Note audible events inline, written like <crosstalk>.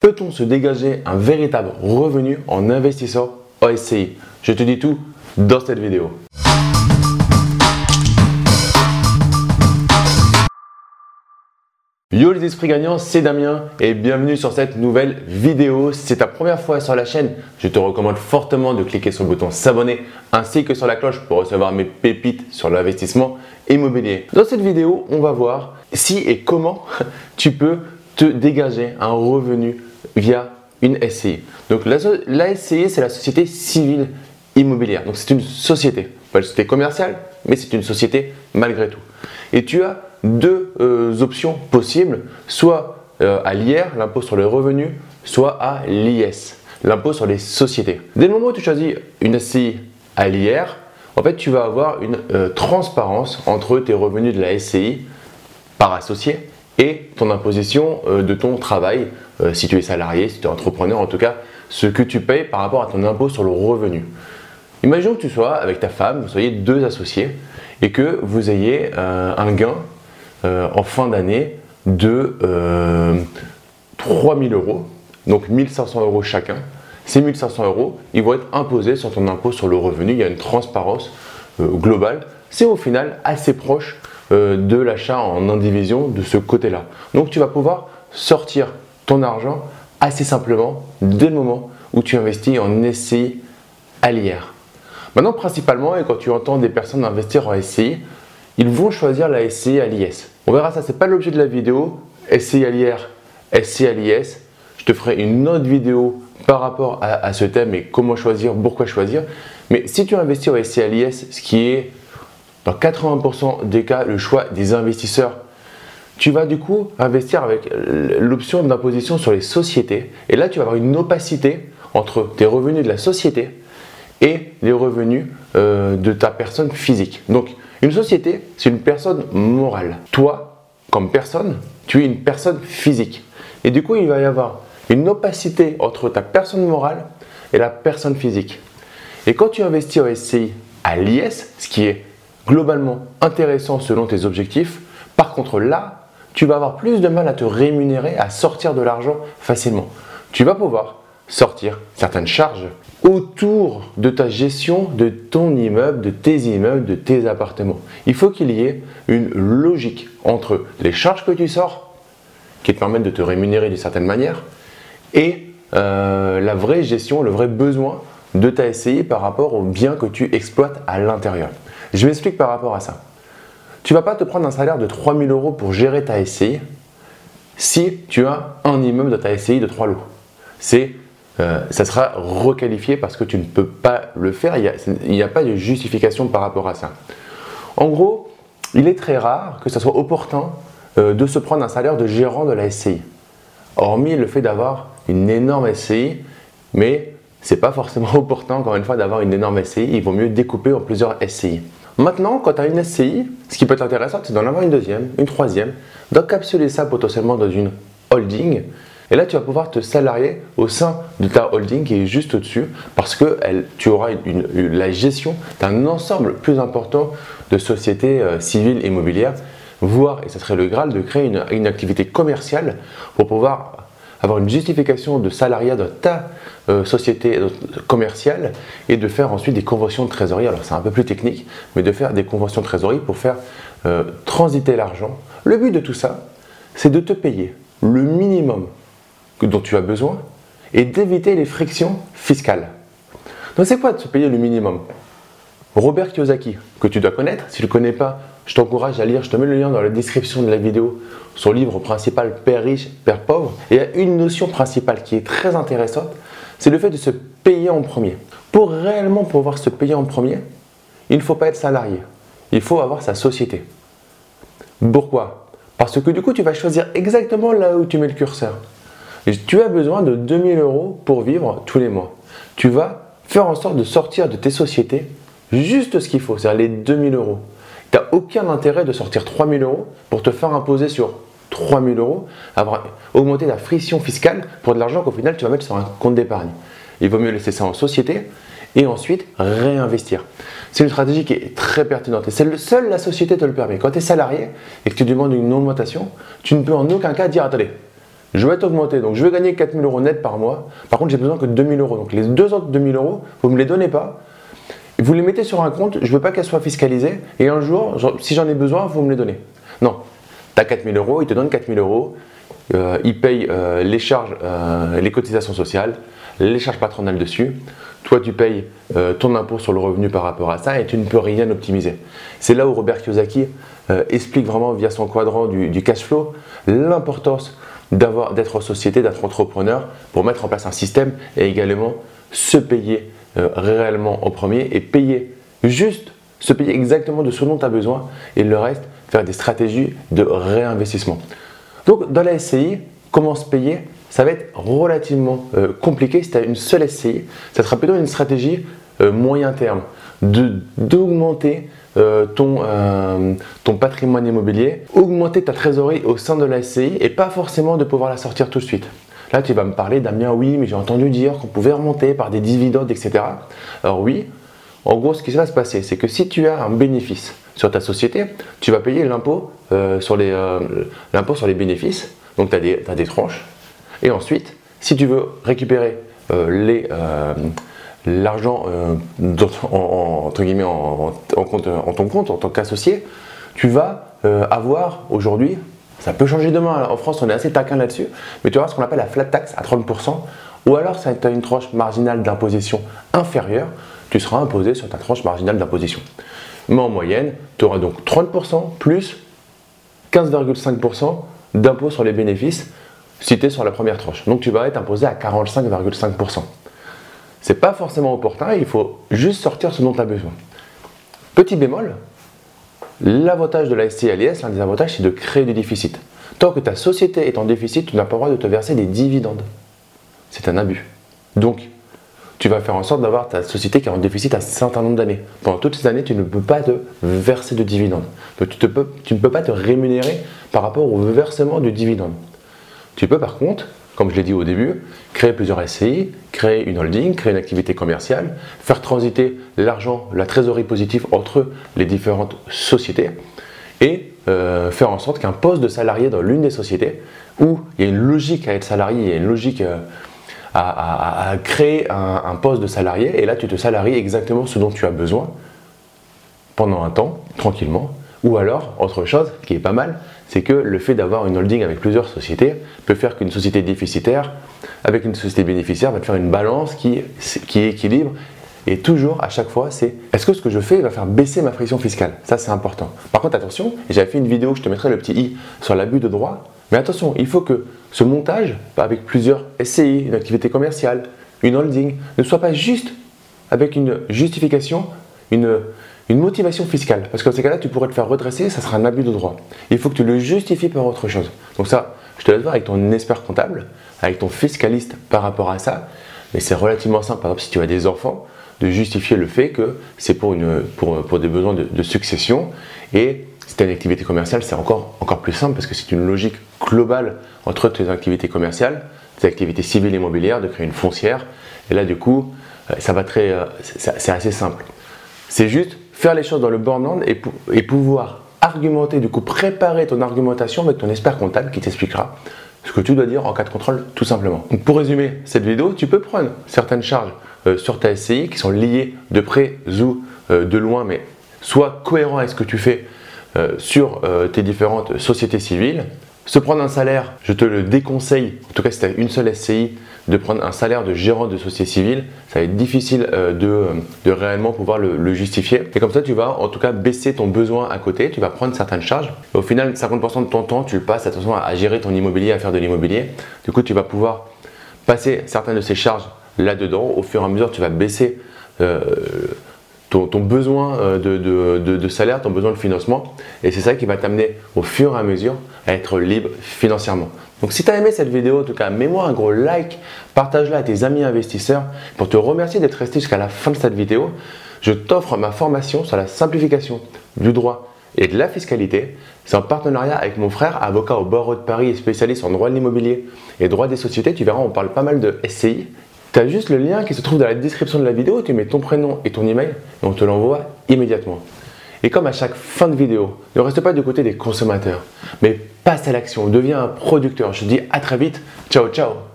Peut-on se dégager un véritable revenu en investissant en SCI Je te dis tout dans cette vidéo. Yo les esprits gagnants, c'est Damien et bienvenue sur cette nouvelle vidéo. Si c'est ta première fois sur la chaîne, je te recommande fortement de cliquer sur le bouton s'abonner ainsi que sur la cloche pour recevoir mes pépites sur l'investissement immobilier. Dans cette vidéo, on va voir si et comment <laughs> tu peux te dégager un revenu via une SCI. Donc la, SCI, c'est la société civile immobilière. Donc c'est une société, pas une société commerciale, mais c'est une société malgré tout. Et tu as deux euh, options possibles, soit euh, à l'IR, l'impôt sur les revenus, soit à l'IS, l'impôt sur les sociétés. Dès le moment où tu choisis une SCI à l'IR, en fait, tu vas avoir une euh, transparence entre tes revenus de la SCI par associé et ton imposition de ton travail euh, si tu es salarié, si tu es entrepreneur, en tout cas, ce que tu payes par rapport à ton impôt sur le revenu. Imaginons que tu sois avec ta femme, vous soyez deux associés et que vous ayez euh, un gain euh, en fin d'année de 3000 euros, donc 1500 euros chacun. Ces 1500 euros, ils vont être imposés sur ton impôt sur le revenu. Il y a une transparence globale. C'est au final assez proche de l'achat en indivision de ce côté-là. Donc tu vas pouvoir sortir ton argent assez simplement dès le moment où tu investis en SCI à l'IR. Maintenant, principalement, et quand tu entends des personnes investir en SCI, ils vont choisir la SCI à l'IS. On verra ça, c'est pas l'objet de la vidéo. SCI à l'IR, SCI à l'IS. Je te ferai une autre vidéo par rapport à, ce thème et comment choisir, pourquoi choisir. Mais si tu investis en SCI à l'IS, ce qui est dans 80% des cas le choix des investisseurs tu vas du coup investir avec l'option d'imposition sur les sociétés. Et là, tu vas avoir une opacité entre tes revenus de la société et les revenus euh, de ta personne physique. Donc, une société, c'est une personne morale. Toi, comme personne, tu es une personne physique. Et du coup, il va y avoir une opacité entre ta personne morale et la personne physique. Et quand tu investis en SCI à l'IS, ce qui est globalement intéressant selon tes objectifs, par contre là, tu vas avoir plus de mal à te rémunérer, à sortir de l'argent facilement. Tu vas pouvoir sortir certaines charges autour de ta gestion de ton immeuble, de tes immeubles, de tes appartements. Il faut qu'il y ait une logique entre les charges que tu sors, qui te permettent de te rémunérer d'une certaine manière, et euh, la vraie gestion, le vrai besoin de ta SCI par rapport aux biens que tu exploites à l'intérieur. Je m'explique par rapport à ça. Tu vas pas te prendre un salaire de 3000 euros pour gérer ta SCI si tu as un immeuble de ta SCI de 3 lots. C'est, euh, ça sera requalifié parce que tu ne peux pas le faire. Il n'y a, pas de justification par rapport à ça. En gros, il est très rare que ce soit opportun euh, de se prendre un salaire de gérant de la SCI. Hormis le fait d'avoir une énorme SCI, mais c'est pas forcément <laughs> opportun, encore une fois, d'avoir une énorme SCI. Il vaut mieux découper en plusieurs SCI. Maintenant, quand tu as une SCI, ce qui peut être intéressant, c'est d'en avoir une deuxième, une troisième, d'encapsuler ça potentiellement dans une holding. Et là, tu vas pouvoir te salarier au sein de ta holding qui est juste au-dessus parce que tu auras la gestion d'un ensemble plus important de sociétés euh, civiles immobilières, voire, et ce serait le Graal, de créer une activité commerciale pour pouvoir avoir une justification de salariat dans ta euh, société euh, commerciale et de faire ensuite des conventions de trésorerie. Alors c'est un peu plus technique, mais de faire des conventions de trésorerie pour faire euh, transiter l'argent. Le but de tout ça, c'est de te payer le minimum dont tu as besoin et d'éviter les frictions fiscales. Donc c'est quoi de se payer le minimum? Robert Kiyosaki, que tu dois connaître, si tu ne le connais pas, je t'encourage à lire, je te mets le lien dans la description de la vidéo, son livre principal Père riche, Père pauvre. Et il y a une notion principale qui est très intéressante, c'est le fait de se payer en premier. Pour réellement pouvoir se payer en premier, il ne faut pas être salarié, il faut avoir sa société. Pourquoi? Parce que du coup, tu vas choisir exactement là où tu mets le curseur. tu as besoin de 2000 euros pour vivre tous les mois. Tu vas faire en sorte de sortir de tes sociétés juste ce qu'il faut, c'est-à-dire les 2000 euros. Aucun intérêt de sortir 3000 euros pour te faire imposer sur 3000 euros, avoir augmenté la friction fiscale pour de l'argent qu'au final tu vas mettre sur un compte d'épargne. Il vaut mieux laisser ça en société et ensuite réinvestir. C'est une stratégie qui est très pertinente et c'est seule la société te le permet. Quand tu es salarié et que tu demandes une augmentation, tu ne peux en aucun cas dire attendez, je vais t'augmenter, donc je vais gagner 4000 euros net par mois. Par contre, j'ai besoin que de 2000 euros. Donc les deux autres 2000 euros, vous ne me les donnez pas. Vous les mettez sur un compte, je ne veux pas qu'elles soient fiscalisées. Et un jour, si j'en ai besoin, vous me les donnez. Non, tu as 4000 euros, il te donne 4000 euros. Euh, il paye euh, les charges, euh, les cotisations sociales, les charges patronales dessus. Toi, tu payes ton impôt sur le revenu par rapport à ça et tu ne peux rien optimiser. C'est là où Robert Kiyosaki explique vraiment via son quadrant du, cash flow l'importance d'être société, d'être entrepreneur pour mettre en place un système et également se payer réellement en premier et payer juste, se payer exactement de ce dont tu as besoin et le reste, faire des stratégies de réinvestissement. Donc dans la SCI, comment se payer? Ça va être relativement euh, compliqué si tu as une seule SCI. Ça sera plutôt une stratégie euh, moyen terme d'augmenter euh, ton, ton patrimoine immobilier, augmenter ta trésorerie au sein de la SCI et pas forcément de pouvoir la sortir tout de suite. Là, tu vas me parler, Damien, oui, mais j'ai entendu dire qu'on pouvait remonter par des dividendes, etc. Alors oui, en gros, ce qui va se passer, c'est que si tu as un bénéfice sur ta société, tu vas payer l'impôt euh, sur, les, euh, sur les bénéfices. Donc, tu as, des tranches. Et ensuite, si tu veux récupérer euh, l'argent en, en, ton compte en tant qu'associé, tu vas avoir aujourd'hui, ça peut changer demain, en France on est assez taquin là-dessus, mais tu vas avoir ce qu'on appelle la flat tax à 30%, ou alors si tu as une tranche marginale d'imposition inférieure, tu seras imposé sur ta tranche marginale d'imposition. Mais en moyenne, tu auras donc 30% plus 15,5% d'impôt sur les bénéfices cités sur la première tranche. Donc tu vas être imposé à 45,5%. C'est pas forcément opportun, il faut juste sortir ce dont tu as besoin. Petit bémol, l'avantage de la SCI l'un des avantages, c'est de créer du déficit. Tant que ta société est en déficit, tu n'as pas le droit de te verser des dividendes. C'est un abus. Donc, tu vas faire en sorte d'avoir ta société qui est en déficit à un certain nombre d'années. Pendant toutes ces années, tu ne peux pas te verser de dividendes. Donc tu, ne peux pas te rémunérer par rapport au versement du dividende. Tu peux par contre, comme je l'ai dit au début, créer plusieurs SCI, créer une holding, créer une activité commerciale, faire transiter l'argent, la trésorerie positive entre les différentes sociétés et euh, faire en sorte qu'un poste de salarié dans l'une des sociétés, où il y a une logique à être salarié, il y a une logique... Euh, à, créer un, poste de salarié et là tu te salaries exactement ce dont tu as besoin pendant un temps, tranquillement. Ou alors, autre chose qui est pas mal, c'est que le fait d'avoir une holding avec plusieurs sociétés peut faire qu'une société déficitaire, avec une société bénéficiaire, va te faire une balance qui, qui équilibre. Et toujours, à chaque fois, c'est est-ce que ce que je fais va faire baisser ma friction fiscale? Ça, c'est important. Par contre, attention, j'avais fait une vidéo, je te mettrai le petit i sur l'abus de droit. Mais attention, il faut que ce montage, avec plusieurs SCI, une activité commerciale, une holding, ne soit pas juste avec une justification, une, motivation fiscale. Parce que dans ces cas-là, tu pourrais te faire redresser, ça sera un abus de droit. Il faut que tu le justifies par autre chose. Donc ça, je te laisse voir avec ton expert comptable, avec ton fiscaliste par rapport à ça. Mais c'est relativement simple. Par exemple, si tu as des enfants, de justifier le fait que c'est pour, pour, des besoins de, de succession et si tu as une activité commerciale, c'est encore, encore plus simple parce que c'est une logique globale entre tes activités commerciales, tes activités civiles et immobilières, de créer une foncière. Et là, du coup, euh, ça va très, euh, c'est assez simple. C'est juste faire les choses dans le bornand et, et pouvoir argumenter, du coup, préparer ton argumentation avec ton expert comptable qui t'expliquera ce que tu dois dire en cas de contrôle, tout simplement. Pour résumer cette vidéo, tu peux prendre certaines charges euh, sur ta SCI qui sont liées de près ou de loin, mais soit cohérent avec ce que tu fais euh, sur euh, tes différentes sociétés civiles. Se prendre un salaire, je te le déconseille, en tout cas si tu as une seule SCI, de prendre un salaire de gérant de société civile. Ça va être difficile euh, de, réellement pouvoir le, justifier. Et comme ça, tu vas en tout cas baisser ton besoin à côté, tu vas prendre certaines charges. au final, 50% de ton temps, tu le passes attention à gérer ton immobilier, à faire de l'immobilier. Du coup, tu vas pouvoir passer certaines de ces charges là-dedans. Au fur et à mesure, tu vas baisser ton, besoin euh, de, salaire, ton besoin de financement. Et c'est ça qui va t'amener au fur et à mesure à être libre financièrement. Donc si tu as aimé cette vidéo, en tout cas, mets-moi un gros like, partage-la à tes amis investisseurs pour te remercier d'être resté jusqu'à la fin de cette vidéo. Je t'offre ma formation sur la simplification du droit et de la fiscalité. C'est en partenariat avec mon frère, avocat au barreau de Paris et spécialiste en droit de l'immobilier et droit des sociétés. Tu verras, on parle pas mal de SCI tu as juste le lien qui se trouve dans la description de la vidéo, tu mets ton prénom et ton email et on te l'envoie immédiatement. Et comme à chaque fin de vidéo, ne reste pas du côté des consommateurs, mais passe à l'action, deviens un producteur. Je te dis à très vite. Ciao, ciao